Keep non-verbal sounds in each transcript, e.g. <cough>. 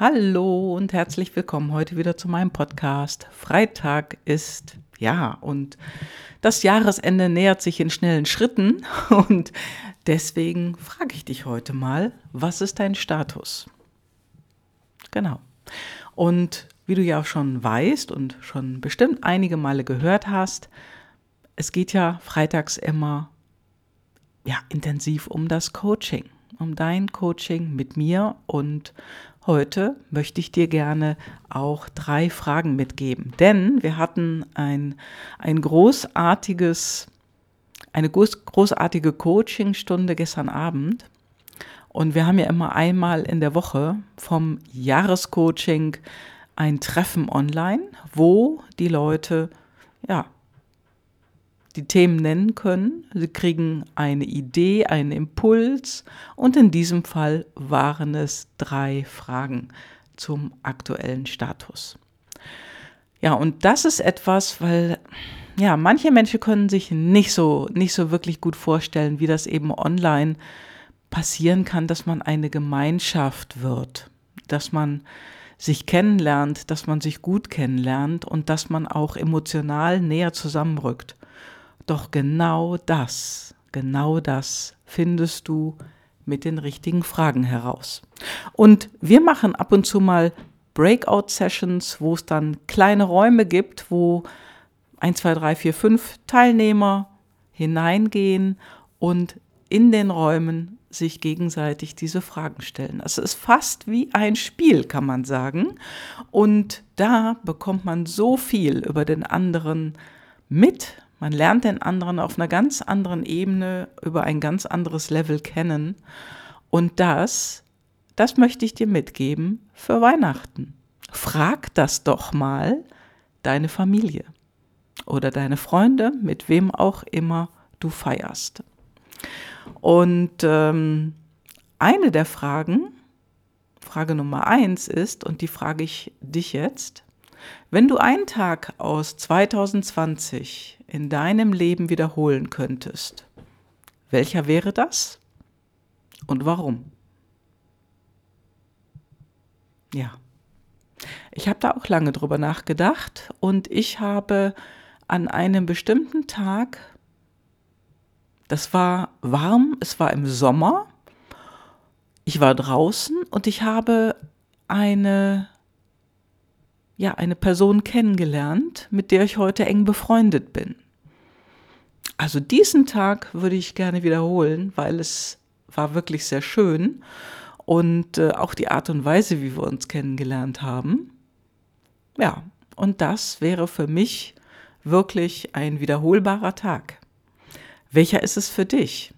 Hallo und herzlich willkommen heute wieder zu meinem Podcast. Freitag ist ja und das Jahresende nähert sich in schnellen Schritten <laughs> und deswegen frage ich dich heute mal, was ist dein Status? Genau. Und wie du ja auch schon weißt und schon bestimmt einige Male gehört hast, es geht ja freitags immer ja intensiv um das Coaching, um dein Coaching mit mir und Heute möchte ich dir gerne auch drei Fragen mitgeben, denn wir hatten ein, ein großartiges, eine großartige Coachingstunde gestern Abend. Und wir haben ja immer einmal in der Woche vom Jahrescoaching ein Treffen online, wo die Leute ja die Themen nennen können. Sie kriegen eine Idee, einen Impuls und in diesem Fall waren es drei Fragen zum aktuellen Status. Ja, und das ist etwas, weil ja, manche Menschen können sich nicht so nicht so wirklich gut vorstellen, wie das eben online passieren kann, dass man eine Gemeinschaft wird, dass man sich kennenlernt, dass man sich gut kennenlernt und dass man auch emotional näher zusammenrückt. Doch genau das, genau das findest du mit den richtigen Fragen heraus. Und wir machen ab und zu mal Breakout-Sessions, wo es dann kleine Räume gibt, wo 1, 2, 3, 4, 5 Teilnehmer hineingehen und in den Räumen sich gegenseitig diese Fragen stellen. Es ist fast wie ein Spiel, kann man sagen. Und da bekommt man so viel über den anderen mit, man lernt den anderen auf einer ganz anderen Ebene über ein ganz anderes Level kennen. Und das, das möchte ich dir mitgeben für Weihnachten. Frag das doch mal deine Familie oder deine Freunde, mit wem auch immer du feierst. Und ähm, eine der Fragen, Frage Nummer eins ist, und die frage ich dich jetzt, wenn du einen Tag aus 2020 in deinem Leben wiederholen könntest, welcher wäre das? Und warum? Ja, ich habe da auch lange drüber nachgedacht und ich habe an einem bestimmten Tag, das war warm, es war im Sommer, ich war draußen und ich habe eine ja, eine Person kennengelernt, mit der ich heute eng befreundet bin. Also diesen Tag würde ich gerne wiederholen, weil es war wirklich sehr schön und äh, auch die Art und Weise, wie wir uns kennengelernt haben. Ja, und das wäre für mich wirklich ein wiederholbarer Tag. Welcher ist es für dich?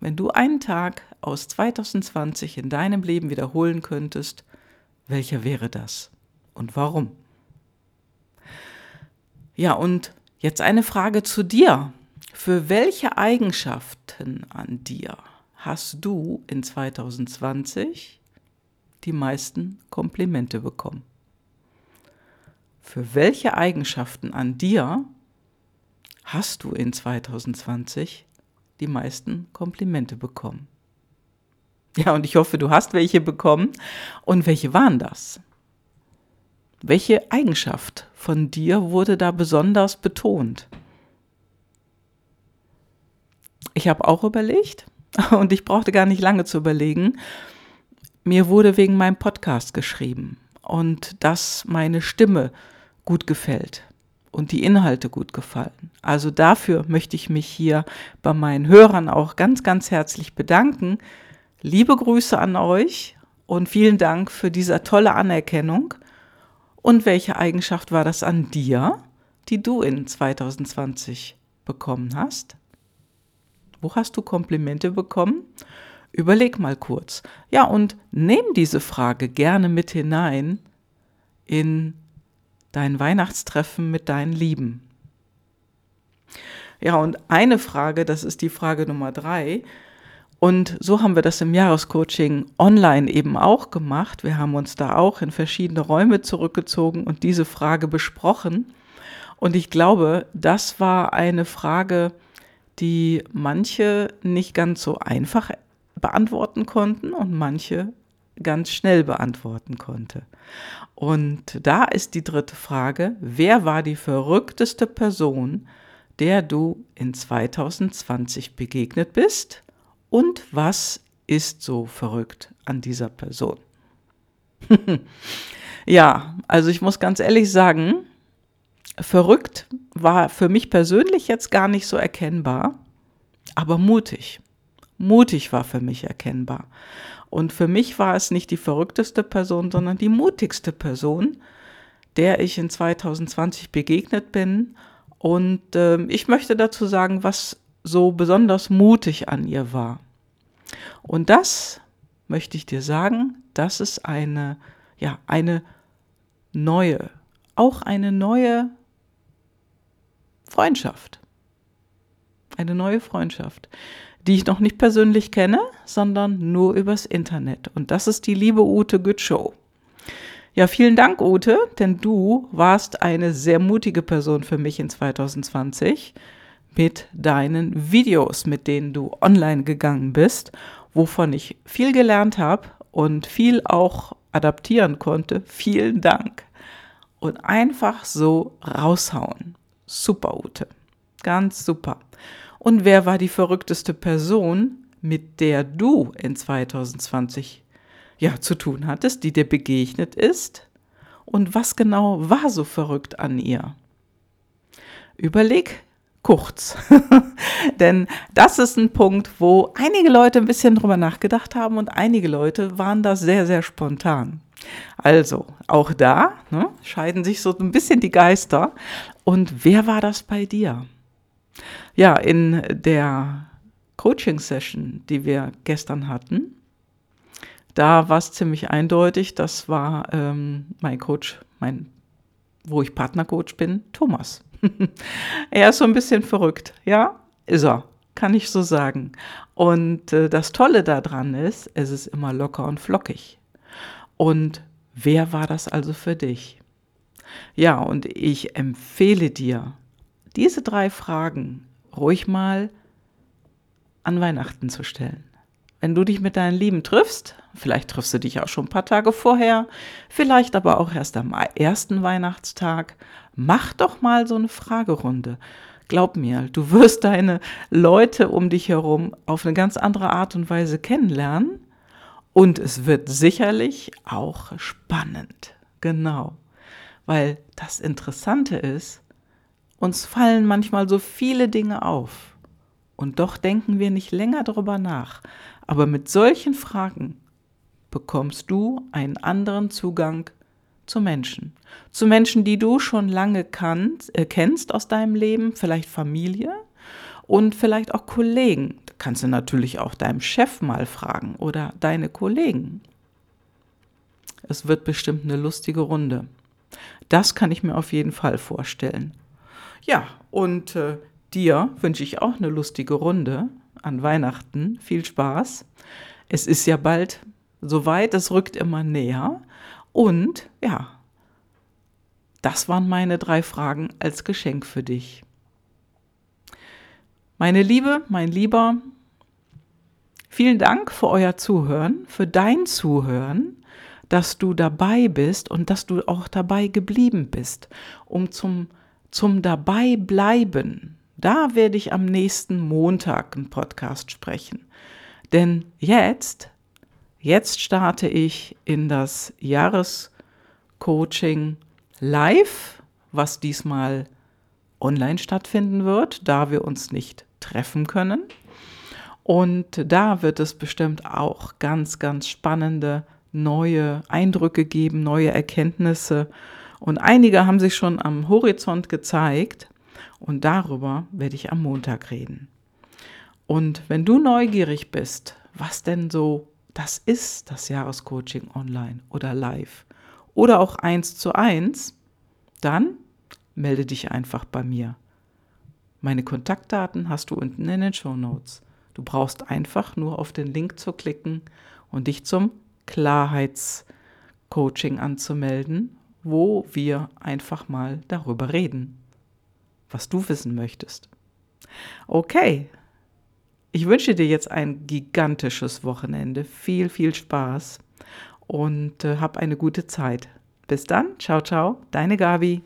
Wenn du einen Tag aus 2020 in deinem Leben wiederholen könntest, welcher wäre das? Und warum? Ja, und jetzt eine Frage zu dir. Für welche Eigenschaften an dir hast du in 2020 die meisten Komplimente bekommen? Für welche Eigenschaften an dir hast du in 2020 die meisten Komplimente bekommen? Ja, und ich hoffe, du hast welche bekommen. Und welche waren das? Welche Eigenschaft von dir wurde da besonders betont? Ich habe auch überlegt <laughs> und ich brauchte gar nicht lange zu überlegen. Mir wurde wegen meinem Podcast geschrieben und dass meine Stimme gut gefällt und die Inhalte gut gefallen. Also dafür möchte ich mich hier bei meinen Hörern auch ganz, ganz herzlich bedanken. Liebe Grüße an euch und vielen Dank für diese tolle Anerkennung. Und welche Eigenschaft war das an dir, die du in 2020 bekommen hast? Wo hast du Komplimente bekommen? Überleg mal kurz. Ja, und nimm diese Frage gerne mit hinein in dein Weihnachtstreffen mit deinen Lieben. Ja, und eine Frage, das ist die Frage Nummer drei, und so haben wir das im Jahrescoaching online eben auch gemacht. Wir haben uns da auch in verschiedene Räume zurückgezogen und diese Frage besprochen. Und ich glaube, das war eine Frage, die manche nicht ganz so einfach beantworten konnten und manche ganz schnell beantworten konnte. Und da ist die dritte Frage, wer war die verrückteste Person, der du in 2020 begegnet bist und was ist so verrückt an dieser Person? <laughs> ja, also ich muss ganz ehrlich sagen, verrückt war für mich persönlich jetzt gar nicht so erkennbar, aber mutig. Mutig war für mich erkennbar. Und für mich war es nicht die verrückteste Person, sondern die mutigste Person, der ich in 2020 begegnet bin. Und äh, ich möchte dazu sagen, was so besonders mutig an ihr war. Und das möchte ich dir sagen, das ist eine, ja, eine neue, auch eine neue Freundschaft. Eine neue Freundschaft, die ich noch nicht persönlich kenne, sondern nur übers Internet. Und das ist die liebe Ute Gütschow. Ja, vielen Dank, Ute, denn du warst eine sehr mutige Person für mich in 2020 mit deinen Videos, mit denen du online gegangen bist, wovon ich viel gelernt habe und viel auch adaptieren konnte. Vielen Dank. Und einfach so raushauen. Super, Ute. Ganz super. Und wer war die verrückteste Person, mit der du in 2020 ja zu tun hattest, die dir begegnet ist? Und was genau war so verrückt an ihr? Überleg kurz. <laughs> Denn das ist ein Punkt, wo einige Leute ein bisschen drüber nachgedacht haben und einige Leute waren da sehr, sehr spontan. Also, auch da ne, scheiden sich so ein bisschen die Geister. Und wer war das bei dir? Ja, in der Coaching-Session, die wir gestern hatten, da war es ziemlich eindeutig, das war ähm, mein Coach, mein, wo ich Partnercoach bin, Thomas. <laughs> er ist so ein bisschen verrückt, ja, ist er, kann ich so sagen. Und äh, das Tolle daran ist, es ist immer locker und flockig. Und wer war das also für dich? Ja, und ich empfehle dir, diese drei Fragen ruhig mal an Weihnachten zu stellen. Wenn du dich mit deinen Lieben triffst, vielleicht triffst du dich auch schon ein paar Tage vorher, vielleicht aber auch erst am ersten Weihnachtstag, mach doch mal so eine Fragerunde. Glaub mir, du wirst deine Leute um dich herum auf eine ganz andere Art und Weise kennenlernen und es wird sicherlich auch spannend. Genau. Weil das Interessante ist, uns fallen manchmal so viele Dinge auf. Und doch denken wir nicht länger darüber nach. Aber mit solchen Fragen bekommst du einen anderen Zugang zu Menschen. Zu Menschen, die du schon lange kannt, äh, kennst aus deinem Leben, vielleicht Familie und vielleicht auch Kollegen kannst du natürlich auch deinem Chef mal fragen oder deine Kollegen. Es wird bestimmt eine lustige Runde. Das kann ich mir auf jeden Fall vorstellen. Ja, und äh, dir wünsche ich auch eine lustige Runde an Weihnachten. Viel Spaß. Es ist ja bald soweit, es rückt immer näher. Und ja, das waren meine drei Fragen als Geschenk für dich. Meine Liebe, mein Lieber, vielen Dank für euer Zuhören, für dein Zuhören, dass du dabei bist und dass du auch dabei geblieben bist, um zum, zum dabei bleiben. Da werde ich am nächsten Montag einen Podcast sprechen. Denn jetzt, jetzt starte ich in das Jahrescoaching live, was diesmal online stattfinden wird, da wir uns nicht treffen können. Und da wird es bestimmt auch ganz, ganz spannende neue Eindrücke geben, neue Erkenntnisse. Und einige haben sich schon am Horizont gezeigt. Und darüber werde ich am Montag reden. Und wenn du neugierig bist, was denn so das ist, das Jahrescoaching online oder live oder auch eins zu eins, dann melde dich einfach bei mir. Meine Kontaktdaten hast du unten in den Show Notes. Du brauchst einfach nur auf den Link zu klicken und dich zum Klarheitscoaching anzumelden, wo wir einfach mal darüber reden, was du wissen möchtest. Okay, ich wünsche dir jetzt ein gigantisches Wochenende, viel, viel Spaß und äh, hab eine gute Zeit. Bis dann, ciao, ciao, deine Gabi.